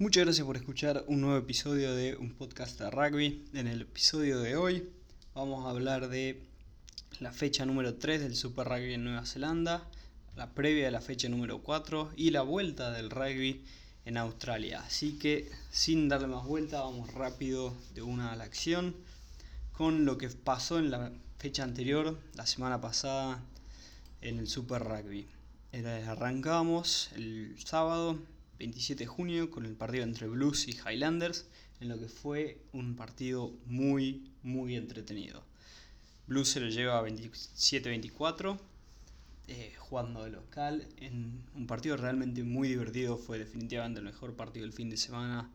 Muchas gracias por escuchar un nuevo episodio de un podcast de rugby. En el episodio de hoy vamos a hablar de la fecha número 3 del Super Rugby en Nueva Zelanda, la previa de la fecha número 4 y la vuelta del rugby en Australia. Así que sin darle más vuelta, vamos rápido de una a la acción con lo que pasó en la fecha anterior, la semana pasada, en el Super Rugby. Arrancamos el sábado 27 de junio con el partido entre Blues y Highlanders, en lo que fue un partido muy, muy entretenido. Blues se lo lleva 27-24, eh, jugando de local, en un partido realmente muy divertido, fue definitivamente el mejor partido del fin de semana.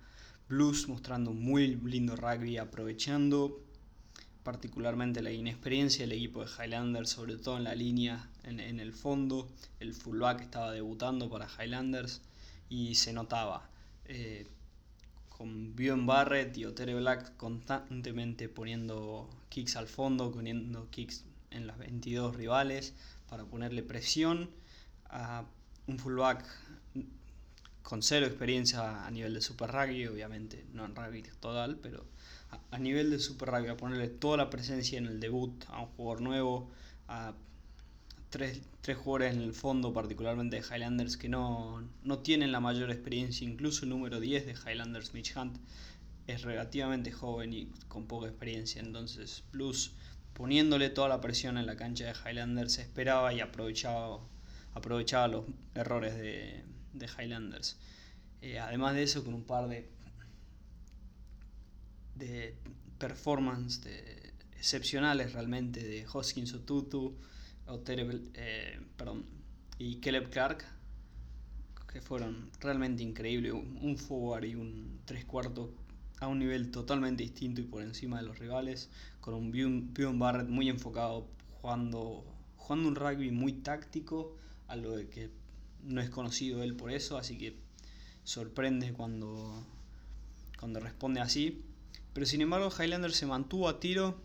Blues mostrando muy lindo rugby, aprovechando particularmente la inexperiencia del equipo de Highlanders, sobre todo en la línea, en, en el fondo. El fullback estaba debutando para Highlanders y se notaba. Eh, con Bjorn Barrett y Otere Black constantemente poniendo kicks al fondo, poniendo kicks en las 22 rivales para ponerle presión a un fullback con cero experiencia a nivel de Super Rugby, obviamente no en rugby total, pero a, a nivel de Super Rugby, a ponerle toda la presencia en el debut a un jugador nuevo, a tres, tres jugadores en el fondo, particularmente de Highlanders, que no, no tienen la mayor experiencia. Incluso el número 10 de Highlanders, Mitch Hunt, es relativamente joven y con poca experiencia. Entonces, Plus, poniéndole toda la presión en la cancha de Highlanders, esperaba y aprovechaba, aprovechaba los errores de, de Highlanders. Eh, además de eso, con un par de, de performance excepcionales realmente de Hoskins o Tutu eh, perdón, y Caleb Clark, que fueron realmente increíbles. Un forward y un tres cuartos a un nivel totalmente distinto y por encima de los rivales, con un Bjorn Barrett muy enfocado, jugando, jugando un rugby muy táctico, algo de que no es conocido él por eso, así que sorprende cuando, cuando responde así. Pero sin embargo, Highlander se mantuvo a tiro,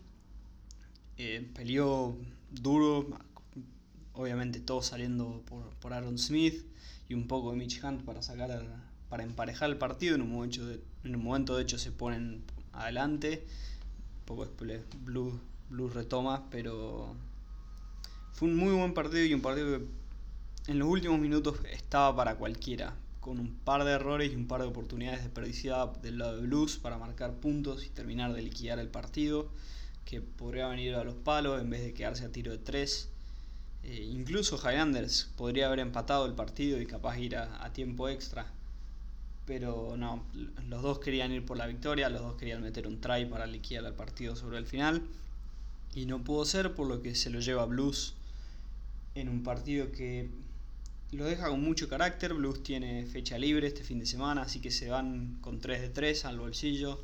eh, peleó duro, obviamente todo saliendo por, Aaron Smith y un poco de Mitch Hunt para sacar para emparejar el partido en un momento de, en un momento de hecho se ponen adelante. Un poco después Blue, Blue retoma pero fue un muy buen partido y un partido que en los últimos minutos estaba para cualquiera con un par de errores y un par de oportunidades desperdiciadas del lado de Blues para marcar puntos y terminar de liquidar el partido que podría venir a los palos en vez de quedarse a tiro de 3 eh, incluso Highlanders podría haber empatado el partido y capaz ir a, tiempo extra. Pero no, los dos querían ir por la victoria, los dos querían meter un try para liquidar el partido sobre el final. Y no pudo ser, por lo que se lo lleva Blues en un partido que lo deja con mucho carácter. Blues tiene fecha libre este fin de semana, así que se van con 3 de 3 al bolsillo.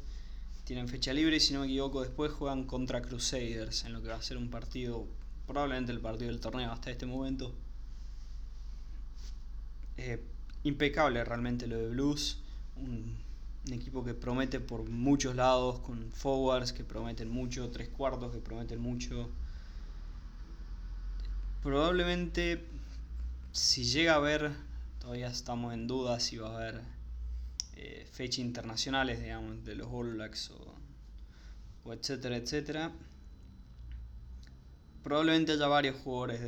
Tienen fecha libre y si no me equivoco después juegan contra Crusaders en lo que va a ser un partido probablemente el partido del torneo hasta este momento. Eh, impecable realmente lo de Blues. Un, equipo que promete por muchos lados, con forwards que prometen mucho, tres cuartos que prometen mucho. Probablemente si llega a haber, todavía estamos en duda si va a haber eh, fechas internacionales, digamos, de los All Blacks o, o etcétera, etcétera probablemente haya varios jugadores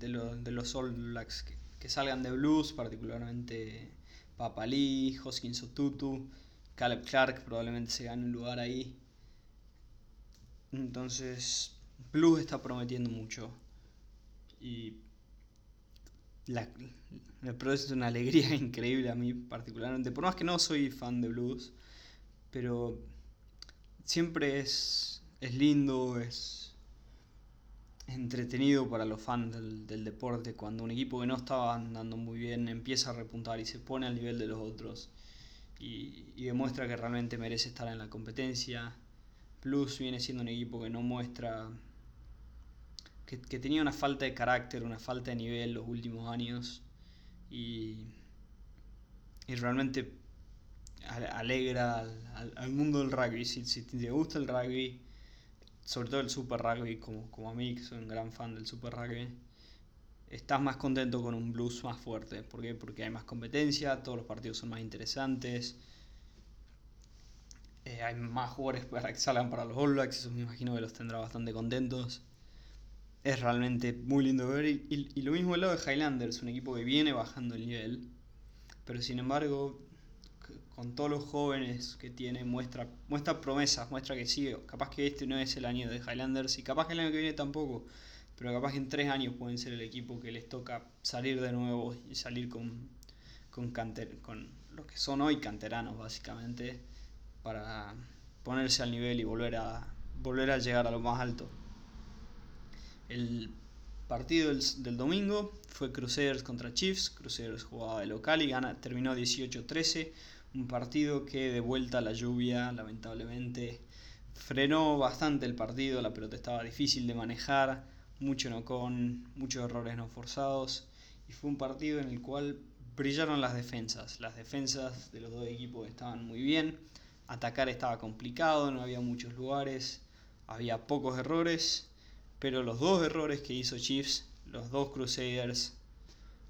de, los, All Blacks que, salgan de Blues, particularmente Papalí, Hoskins Otutu, Caleb Clark probablemente se gane un lugar ahí. Entonces, Blues está prometiendo mucho. Y me produce una alegría increíble a mí particularmente. Por más que no soy fan de blues, pero siempre es, es lindo, es, entretenido para los fans del, deporte cuando un equipo que no estaba andando muy bien empieza a repuntar y se pone al nivel de los otros y, demuestra que realmente merece estar en la competencia. Plus viene siendo un equipo que no muestra que, tenía una falta de carácter, una falta de nivel los últimos años y, y realmente alegra al, mundo del rugby. Si, si te gusta el rugby, sobre todo el Super Rugby, como, como a mí, que soy un gran fan del Super Rugby, estás más contento con un blues más fuerte. ¿Por qué? Porque hay más competencia, todos los partidos son más interesantes, Eh, hay más jugadores para que salgan para los All Blacks, eso me imagino que los tendrá bastante contentos. Es realmente muy lindo ver. Y, y lo mismo el lado de Highlanders, un equipo que viene bajando el nivel. Pero sin embargo, con todos los jóvenes que tiene, muestra, muestra promesas, muestra que sí, capaz que este no es el año de Highlanders y capaz que el año que viene tampoco, pero capaz que en tres años pueden ser el equipo que les toca salir de nuevo y salir con, con, con los que son hoy canteranos básicamente para ponerse al nivel y volver a, volver a llegar a lo más alto. El partido del, del domingo fue Crusaders contra Chiefs, Crusaders jugaba de local y gana, terminó 18-13 un partido que de vuelta a la lluvia, lamentablemente, frenó bastante el partido, la pelota estaba difícil de manejar, mucho no con, muchos errores no forzados, y fue un partido en el cual brillaron las defensas. Las defensas de los dos equipos estaban muy bien, atacar estaba complicado, no había muchos lugares, había pocos errores, pero los dos errores que hizo Chiefs, los dos Crusaders,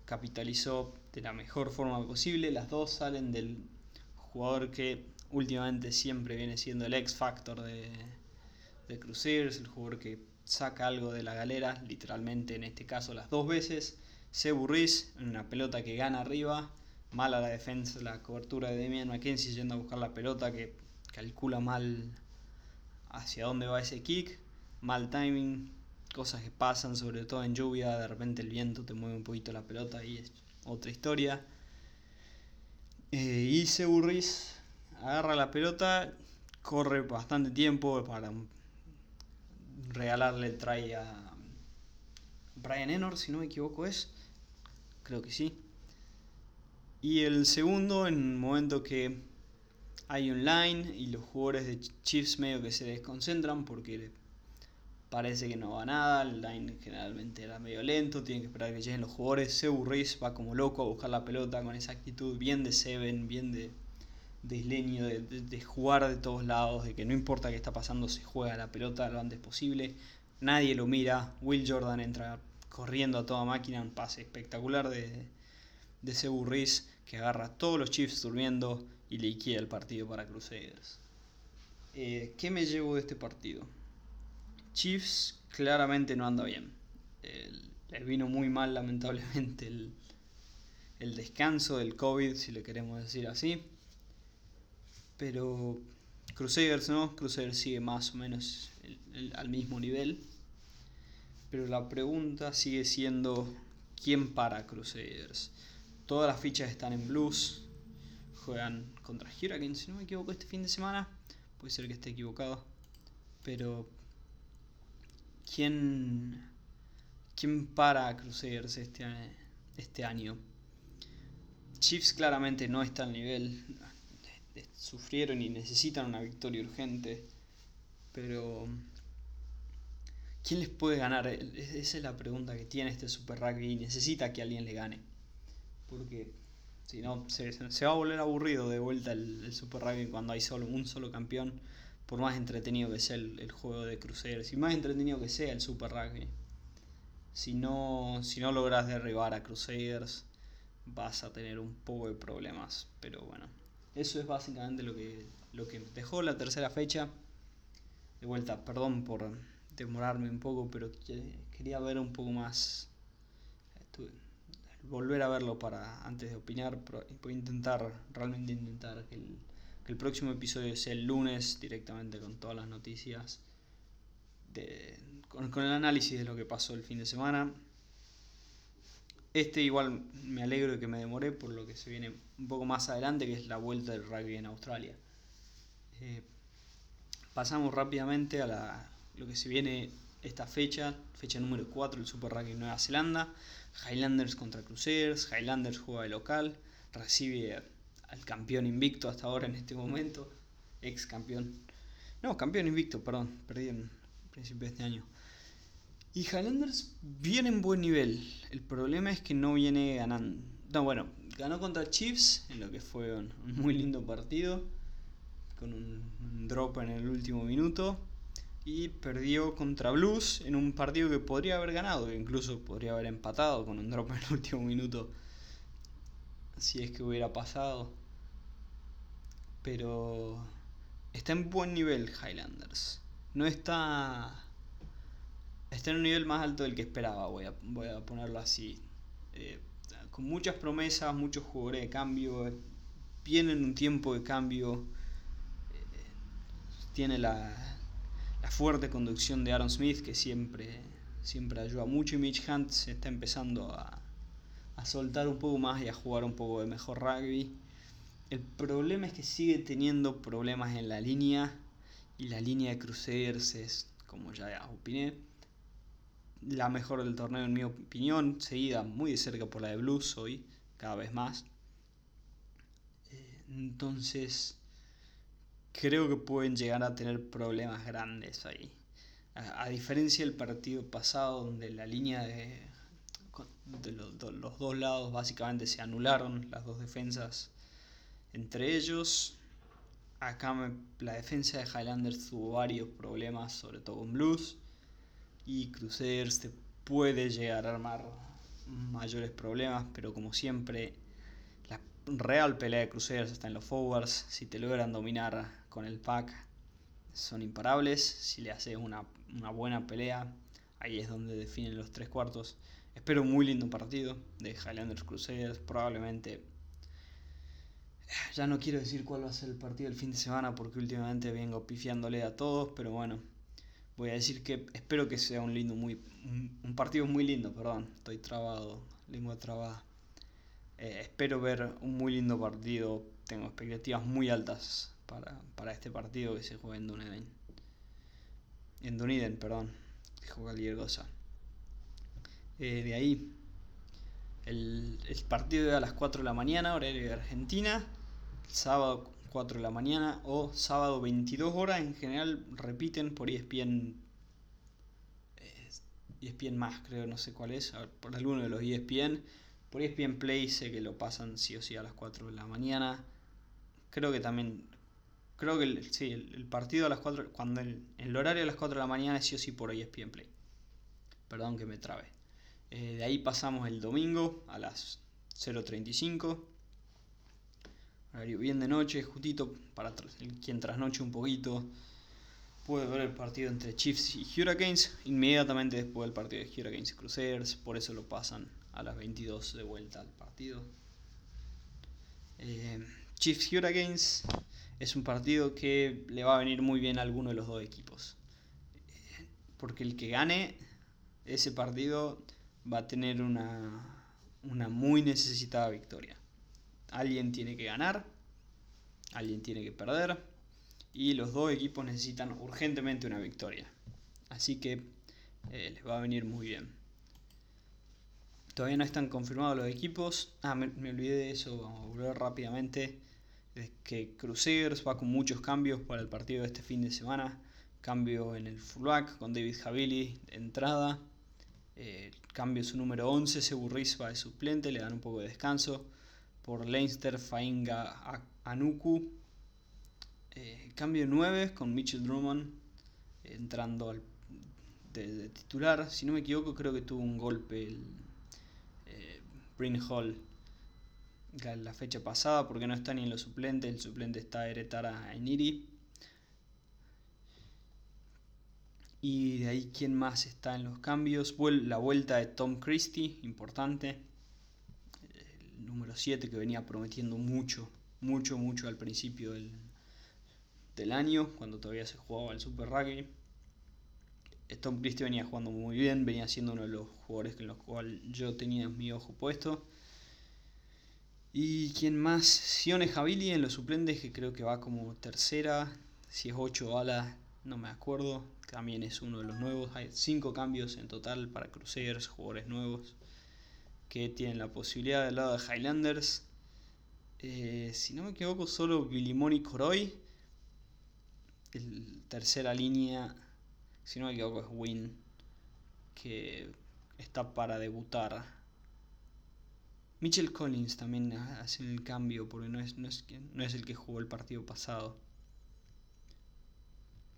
capitalizó de la mejor forma posible. Las dos salen del jugador que últimamente siempre viene siendo el X Factor de, de el jugador que saca algo de la galera, literalmente en este caso las dos veces. Se Burris, en una pelota que gana arriba, mala la defensa, la cobertura de Demian McKenzie yendo a buscar la pelota que calcula mal hacia dónde va ese kick, mal timing, cosas que pasan, sobre todo en lluvia, de repente el viento te mueve un poquito la pelota y es otra historia. Y Seburris agarra la pelota, corre bastante tiempo para regalarle el try a Brian Enor, si no me equivoco es. Creo que sí. Y el segundo, en un momento que hay un line y los jugadores de Chiefs medio que se desconcentran porque parece que no va nada, el line generalmente era medio lento, tienen que esperar que lleguen los jugadores, Sebu va como loco a buscar la pelota con esa actitud bien de Seven, bien de, de isleño, de, jugar de todos lados, de que no importa qué está pasando, se juega la pelota lo antes posible, nadie lo mira, Will Jordan entra corriendo a toda máquina, un pase espectacular de, de Sebu que agarra a todos los Chiefs durmiendo y liquida el partido para Crusaders. Eh, ¿Qué me llevo de este partido? Chiefs claramente no anda bien. les vino muy mal lamentablemente el, descanso del COVID, si le queremos decir así. Pero Crusaders no, Crusaders sigue más o menos al mismo nivel. Pero la pregunta sigue siendo, ¿quién para Crusaders? Todas las fichas están en blues. Juegan contra Hurricane, si no me equivoco, este fin de semana. Puede ser que esté equivocado. Pero ¿Quién, quién para a Crusaders este, este año? Chiefs claramente no está al nivel. Sufrieron y necesitan una victoria urgente. Pero. ¿Quién les puede ganar? Esa es la pregunta que tiene este Super Rugby y necesita que alguien le gane. Porque si no, se, va a volver aburrido de vuelta el, el Super Rugby cuando hay solo un solo campeón por más entretenido que sea el, juego de Crusaders y más entretenido que sea el Super Rugby. Si no, si no logras derribar a Crusaders, vas a tener un poco de problemas. Pero bueno, eso es básicamente lo que, lo que dejó la tercera fecha. De vuelta, perdón por demorarme un poco, pero quería ver un poco más. volver a verlo para antes de opinar. Voy a intentar, realmente intentar que el el próximo episodio es el lunes directamente con todas las noticias, con, el análisis de lo que pasó el fin de semana. Este igual me alegro de que me demoré por lo que se viene un poco más adelante, que es la vuelta del rugby en Australia. Eh, pasamos rápidamente a la, lo que se viene esta fecha, fecha número 4, el Super Rugby Nueva Zelanda. Highlanders contra Crusaders, Highlanders juega de local, recibe al campeón invicto hasta ahora en este momento, ex campeón. No, campeón invicto, perdón, perdí en principio de este año. Y Highlanders viene en buen nivel. El problema es que no viene ganando. No, bueno, ganó contra Chiefs en lo que fue un, muy lindo partido, con un, drop en el último minuto. Y perdió contra Blues en un partido que podría haber ganado, incluso podría haber empatado con un drop en el último minuto, si es que hubiera pasado pero está en buen nivel Highlanders. No está. Está en un nivel más alto del que esperaba, voy a, voy a ponerlo así. Eh, con muchas promesas, muchos jugadores de cambio. Viene en un tiempo de cambio. Eh, tiene la, la fuerte conducción de Aaron Smith, que siempre, siempre ayuda mucho. Y Mitch Hunt se está empezando a, a soltar un poco más y a jugar un poco de mejor rugby. El problema es que sigue teniendo problemas en la línea y la línea de Crusaders es, como ya opiné, la mejor del torneo en mi opinión, seguida muy de cerca por la de Blues hoy, cada vez más. Eh, entonces, creo que pueden llegar a tener problemas grandes ahí. A, diferencia del partido pasado, donde la línea de, los dos lados básicamente se anularon, las dos defensas entre ellos. Acá la defensa de Highlanders tuvo varios problemas, sobre todo con Blues y Crusaders te puede llegar a armar mayores problemas, pero como siempre, la real pelea de Crusaders está en los forwards. Si te logran dominar con el pack, son imparables. Si le haces una, una buena pelea, ahí es donde definen los tres cuartos. Espero un muy lindo partido de Highlanders Crusaders. Probablemente. Ya no quiero decir cuál va a ser el partido del fin de semana porque últimamente vengo pifiándole a todos, pero bueno, voy a decir que espero que sea un lindo, muy, un, partido muy lindo, perdón, estoy trabado, lengua trabada. Eh, espero ver un muy lindo partido, tengo expectativas muy altas para, este partido que se juega en Dunedin. En Dunedin, perdón, dijo cualquier cosa. Eh, de ahí, el, el partido a las 4 de la mañana, horario de Argentina, sábado 4 de la mañana o sábado 22 horas. En general repiten por ESPN. Eh, ESPN más, creo, no sé cuál es. por alguno de los ESPN. Por ESPN Play sé que lo pasan sí o sí a las 4 de la mañana. Creo que también. Creo que el, sí, el, partido a las 4. Cuando el, el, horario a las 4 de la mañana es sí o sí por ESPN Play. Perdón que me trabe. Eh, de ahí pasamos el domingo a las 0.35 horario bien de noche, justito para quien trasnoche un poquito. Puede ver el partido entre Chiefs y Hurricanes inmediatamente después del partido de Hurricanes y Crusaders, por eso lo pasan a las 22 de vuelta al partido. Eh, Chiefs Hurricanes es un partido que le va a venir muy bien a alguno de los dos equipos. Eh, porque el que gane ese partido va a tener una, una muy necesitada victoria. Alguien tiene que ganar, alguien tiene que perder y los dos equipos necesitan urgentemente una victoria. Así que eh, les va a venir muy bien. Todavía no están confirmados los equipos. Ah, me, olvidé de eso, vamos a volver rápidamente. Es que Crusaders va con muchos cambios para el partido de este fin de semana. Cambio en el fullback con David Javili de entrada. Eh, cambio su número 11, Seburris va de suplente, le dan un poco de descanso por Leinster Fainga Anuku. Eh, cambio 9 con Mitchell Drummond entrando al, de, titular. Si no me equivoco, creo que tuvo un golpe el eh, Bryn Hall la, la, fecha pasada porque no está ni en los suplentes. El suplente está Eretara Eniri. Y de ahí, ¿quién más está en los cambios? La vuelta de Tom Christie, importante número 7 que venía prometiendo mucho, mucho, mucho al principio del, del año, cuando todavía se jugaba el Super Rugby. Tom Christie venía jugando muy bien, venía siendo uno de los jugadores en los cuales yo tenía mi ojo puesto. Y quién más, Sione Javili en los suplentes, que creo que va como tercera, si es 8 alas, no me acuerdo. También es uno de los nuevos. Hay 5 cambios en total para Crusaders, jugadores nuevos que tienen la posibilidad del lado de Highlanders. Eh, si no me equivoco, solo Bilimoni Coroy. El tercera línea, si no me equivoco, es Win, que está para debutar. Mitchell Collins también hace el cambio porque no es, no es, no es el que jugó el partido pasado.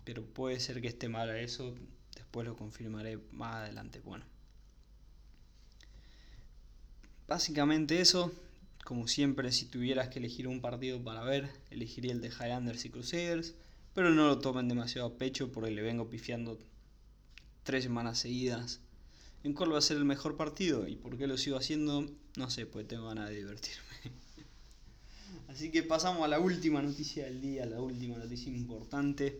Pero puede ser que esté mal a eso, después lo confirmaré más adelante. Bueno. Básicamente eso. Como siempre, si tuvieras que elegir un partido para ver, elegiría el de Highlanders y Crusaders. pero no lo tomen demasiado a pecho porque le vengo pifiando tres semanas seguidas. ¿En cuál va a ser el mejor partido? ¿Y por qué lo sigo haciendo? No sé, pues tengo ganas de divertirme. Así que pasamos a la última noticia del día, la última noticia importante,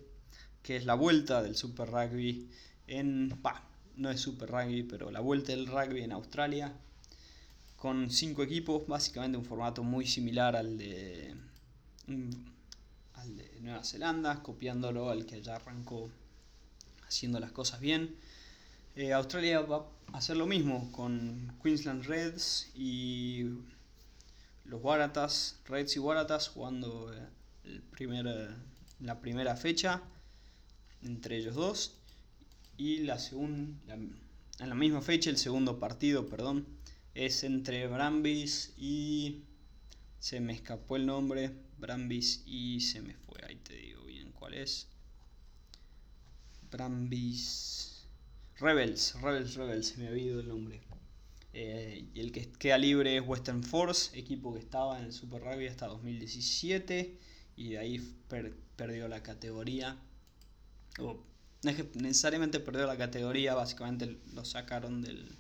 que es la vuelta del Super Rugby en... Pa, no es Super Rugby, pero la vuelta del rugby en Australia, con cinco equipos, básicamente un formato muy similar al de, al de Nueva Zelanda, copiándolo al que ya arrancó haciendo las cosas bien. Eh, Australia va a hacer lo mismo con Queensland Reds y los Waratahs, Reds y Waratahs jugando eh, el primer, la primera fecha entre ellos dos y la segunda en la misma fecha el segundo partido, perdón, es entre Brambis y se me escapó el nombre, Brambis y se me fue, ahí te digo bien cuál es. Brambis Rebels, Rebels, Rebels, se me ha ido el nombre. Eh, y el que queda libre es Western Force, equipo que estaba en el Super Rugby hasta 2017 y de ahí perdió la categoría. no es que necesariamente perdió la categoría, básicamente lo sacaron del,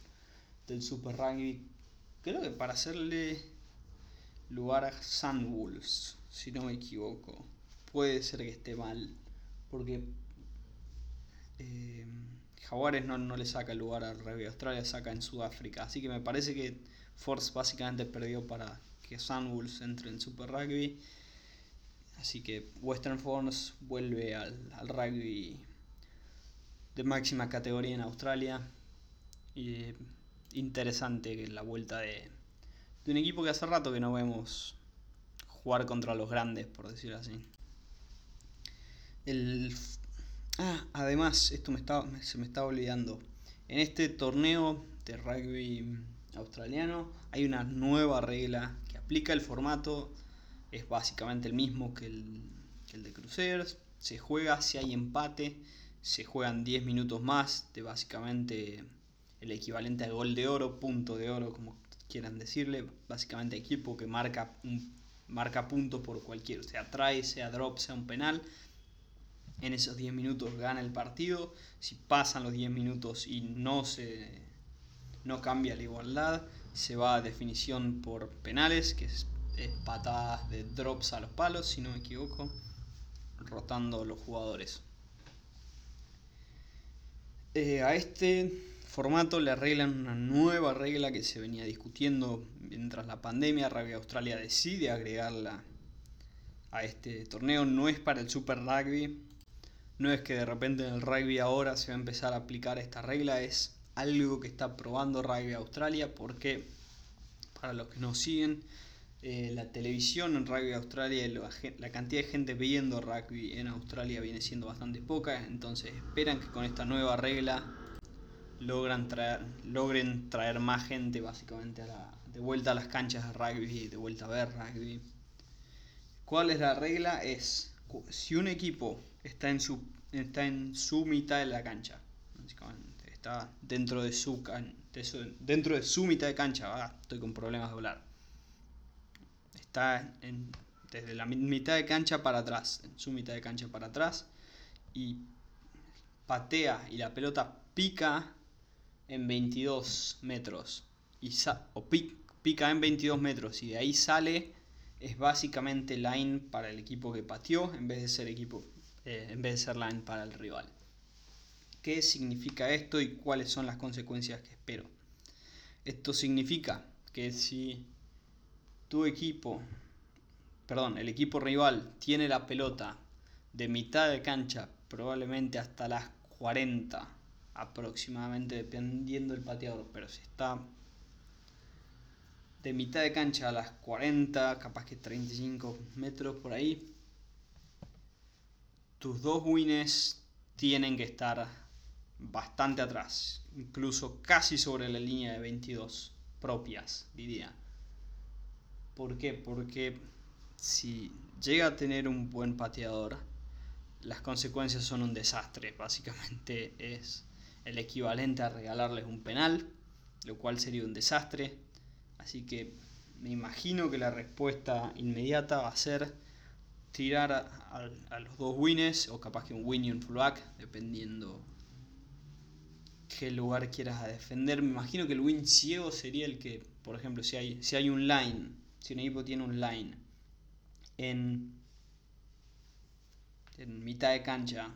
del Super Rugby. Creo que para hacerle lugar a Sandwolves, si no me equivoco. Puede ser que esté mal, porque eh, Jaguares no, no le saca lugar al rugby. Australia saca en Sudáfrica. Así que me parece que Force básicamente perdió para que Sunwolves entre en Super Rugby. Así que Western Force vuelve al, rugby de máxima categoría en Australia. Y interesante la vuelta de, un equipo que hace rato que no vemos jugar contra los grandes, por decirlo así. El Ah, además, esto me estaba, se me estaba olvidando. En este torneo de rugby australiano hay una nueva regla que aplica el formato. Es básicamente el mismo que el, que el de Crusaders. Se juega si hay empate. Se juegan 10 minutos más de básicamente el equivalente a gol de oro, punto de oro, como quieran decirle. Básicamente equipo que marca, un, marca puntos por cualquier, sea try, sea drop, sea un penal en esos 10 minutos gana el partido. Si pasan los 10 minutos y no se no cambia la igualdad, se va a definición por penales, que es, patadas de drops a los palos, si no me equivoco, rotando los jugadores. Eh, a este formato le arreglan una nueva regla que se venía discutiendo mientras la pandemia. Rugby Australia decide agregarla a este torneo. No es para el Super Rugby, no es que de repente en el rugby ahora se va a empezar a aplicar esta regla, es algo que está probando Rugby Australia porque, para los que nos siguen, eh, la televisión en Rugby Australia, la, cantidad de gente viendo rugby en Australia viene siendo bastante poca, entonces esperan que con esta nueva regla logran traer, logren traer más gente básicamente de vuelta a las canchas de rugby, de vuelta a ver rugby. ¿Cuál es la regla? Es si un equipo está en su, está en su mitad de la cancha, está dentro de su, dentro de su mitad de cancha, ah, estoy con problemas de hablar. Está desde la mitad de cancha para atrás, en su mitad de cancha para atrás, y patea y la pelota pica en 22 metros, y o pica en 22 metros, y de ahí sale es básicamente line para el equipo que pateó en vez de ser equipo eh, en vez de ser line para el rival. ¿Qué significa esto y cuáles son las consecuencias que espero? Esto significa que si tu equipo, perdón, el equipo rival tiene la pelota de mitad de cancha, probablemente hasta las 40 aproximadamente, dependiendo del pateador, pero si está de mitad de cancha a las 40, capaz que 35 metros por ahí, tus dos wins tienen que estar bastante atrás, incluso casi sobre la línea de 22 propias, diría. ¿Por qué? Porque si llega a tener un buen pateador, las consecuencias son un desastre. Básicamente es el equivalente a regalarles un penal, lo cual sería un desastre. Así que me imagino que la respuesta inmediata va a ser tirar a, los dos wins o capaz que un win y un fullback, dependiendo qué lugar quieras defender. Me imagino que el win ciego sería el que, por ejemplo, si hay, un line, si un equipo tiene un line en, en mitad de cancha,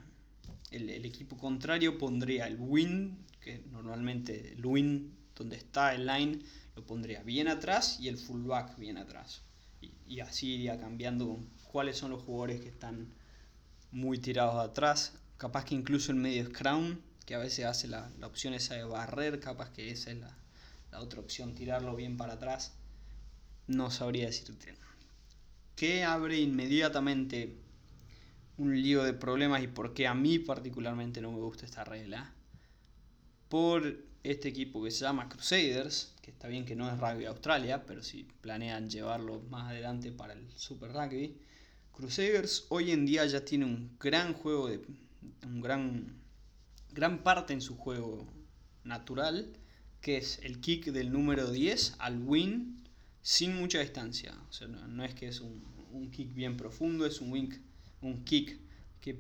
el, equipo contrario pondría el win, que normalmente el win donde está el line lo pondría bien atrás y el fullback bien atrás. Y, así iría cambiando cuáles son los jugadores que están muy tirados atrás. Capaz que incluso el medio scrum, que a veces hace la, opción esa de barrer, capaz que esa es la, la otra opción, tirarlo bien para atrás. No sabría decirte. ¿Qué abre inmediatamente un lío de problemas y por qué a mí particularmente no me gusta esta regla? Por este equipo que se llama Crusaders, que está bien que no es Rugby Australia, pero si planean llevarlo más adelante para el Super Rugby, Crusaders hoy en día ya tiene un gran juego de un gran gran parte en su juego natural, que es el kick del número 10 al win sin mucha distancia. O sea, no, es que es un, un, kick bien profundo, es un, wink, un kick que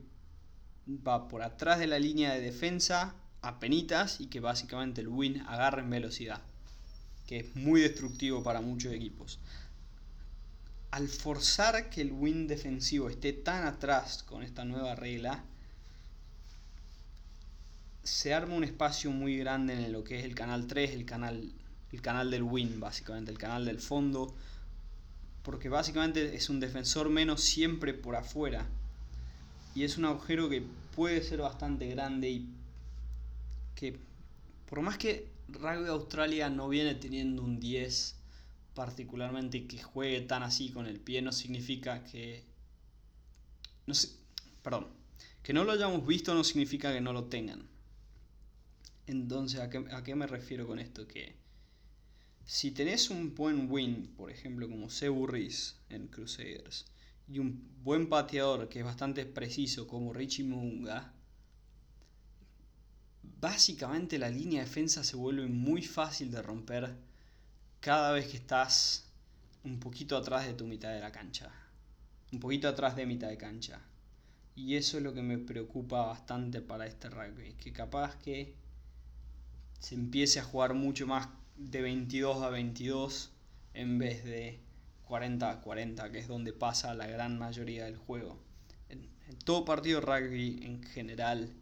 va por atrás de la línea de defensa a penitas y que básicamente el win agarra en velocidad, que es muy destructivo para muchos equipos. Al forzar que el win defensivo esté tan atrás con esta nueva regla, se arma un espacio muy grande en lo que es el canal 3, el canal, el canal del win, básicamente, el canal del fondo, porque básicamente es un defensor menos siempre por afuera. Y es un agujero que puede ser bastante grande y que por más que Rugby Australia no viene teniendo un 10 particularmente que juegue tan así con el pie, no significa que... No sé, perdón. Que no lo hayamos visto no significa que no lo tengan. Entonces, ¿a qué, me refiero con esto? Que si tenés un buen win, por ejemplo, como Sebu en Crusaders, y un buen pateador que es bastante preciso como Richie Munga, básicamente la línea de defensa se vuelve muy fácil de romper cada vez que estás un poquito atrás de tu mitad de la cancha. Un poquito atrás de mitad de cancha. Y eso es lo que me preocupa bastante para este rugby. Que capaz que se empiece a jugar mucho más de 22 a 22 en vez de 40 a 40, que es donde pasa la gran mayoría del juego. En, en todo partido rugby en general,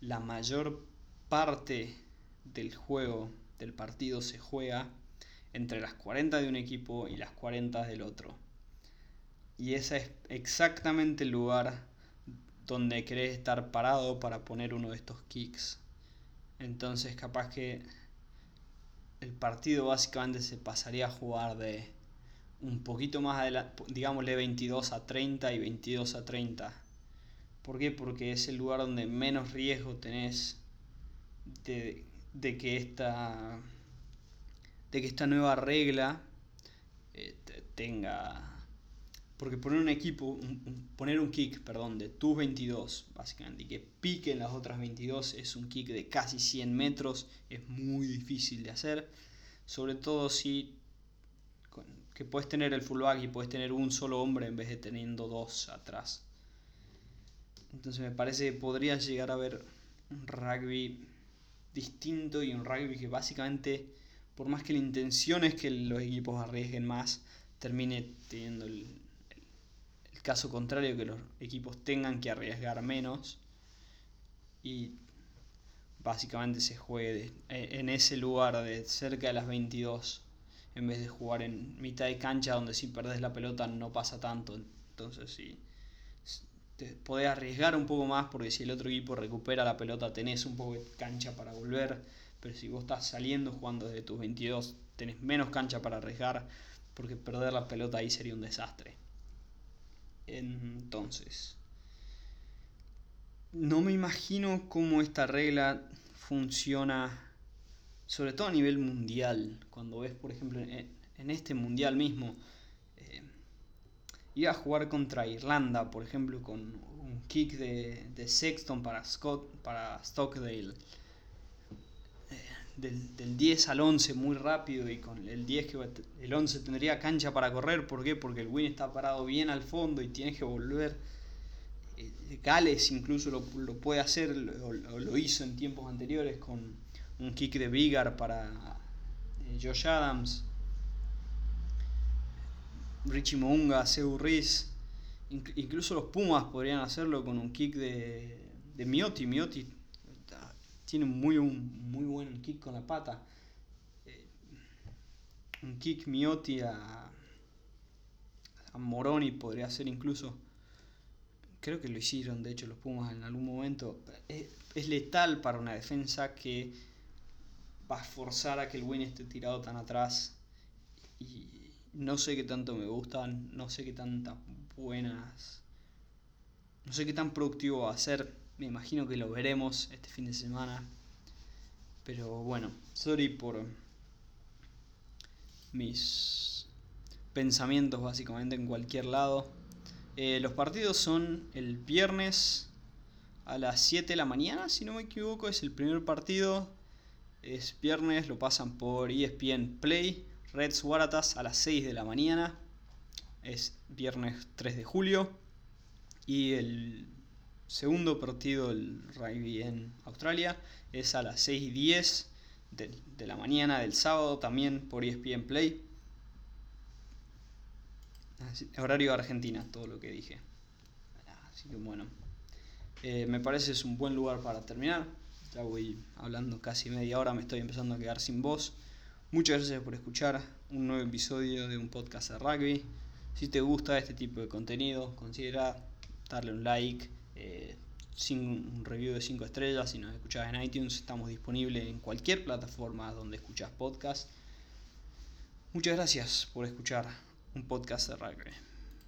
la mayor parte del juego del partido se juega entre las 40 de un equipo y las 40 del otro. Y ese es exactamente el lugar donde querés estar parado para poner uno de estos kicks. Entonces capaz que el partido básicamente se pasaría a jugar de un poquito más adelante, digámosle 22 a 30 y 22 a 30. ¿Por qué? Porque es el lugar donde menos riesgo tenés de, que esta de que esta nueva regla eh, tenga porque poner un equipo poner un kick perdón de tus 22 básicamente y que pique en las otras 22 es un kick de casi 100 metros es muy difícil de hacer. Sobre todo si que puedes tener el fullback y puedes tener un solo hombre en vez de teniendo dos atrás. Entonces me parece que podría llegar a ver un rugby distinto y un rugby que básicamente, por más que la intención es que los equipos arriesguen más, termine teniendo el, caso contrario, que los equipos tengan que arriesgar menos y básicamente se juegue en ese lugar de cerca de las 22 en vez de jugar en mitad de cancha donde si perdés la pelota no pasa tanto. Entonces sí te podés arriesgar un poco más porque si el otro equipo recupera la pelota tenés un poco de cancha para volver, pero si vos estás saliendo jugando desde tus 22 tenés menos cancha para arriesgar porque perder la pelota ahí sería un desastre. Entonces, no me imagino cómo esta regla funciona, sobre todo a nivel mundial, cuando ves, por ejemplo, en este mundial mismo, iba a jugar contra Irlanda, por ejemplo, con un kick de, de Sexton para, Scott, para Stockdale. Eh, del, 10 al 11 muy rápido y con el 10 que el 11 tendría cancha para correr. ¿Por qué? Porque el Win está parado bien al fondo y tienes que volver. Eh, Gales incluso lo, puede hacer, lo, lo, hizo en tiempos anteriores con un kick de Vigar para eh, Josh Adams. Richie Mounga, Seu Riz. Incluso los Pumas podrían hacerlo con un kick de, de Miotti. Miotti tiene muy, un, muy buen kick con la pata. Eh, un kick Miotti a, Moroni podría ser incluso. Creo que lo hicieron, de hecho, los Pumas en algún momento. Es, letal para una defensa que va a forzar a que el Win esté tirado tan atrás. Y no sé qué tanto me gustan, no sé qué tantas buenas. No sé qué tan productivo va a ser me imagino que lo veremos este fin de semana. Pero bueno, sorry por mis pensamientos básicamente en cualquier lado. Eh, los partidos son el viernes a las 7 de la mañana, si no me equivoco, es el primer partido. Es viernes, lo pasan por ESPN Play. Reds Waratahs a las 6 de la mañana. Es viernes 3 de julio. Y el segundo partido del rugby en Australia es a las 6 y 10 de, la mañana del sábado, también por ESPN Play. horario de Argentina, todo lo que dije. Así que bueno, eh, me parece es un buen lugar para terminar. Ya voy hablando casi media hora, me estoy empezando a quedar sin voz. Muchas gracias por escuchar un nuevo episodio de un podcast de rugby. Si te gusta este tipo de contenido, considera darle un like, eh, sin un review de 5 estrellas, si nos escuchas en iTunes, estamos disponibles en cualquier plataforma donde escuchas podcast. Muchas gracias por escuchar un podcast de Rugby.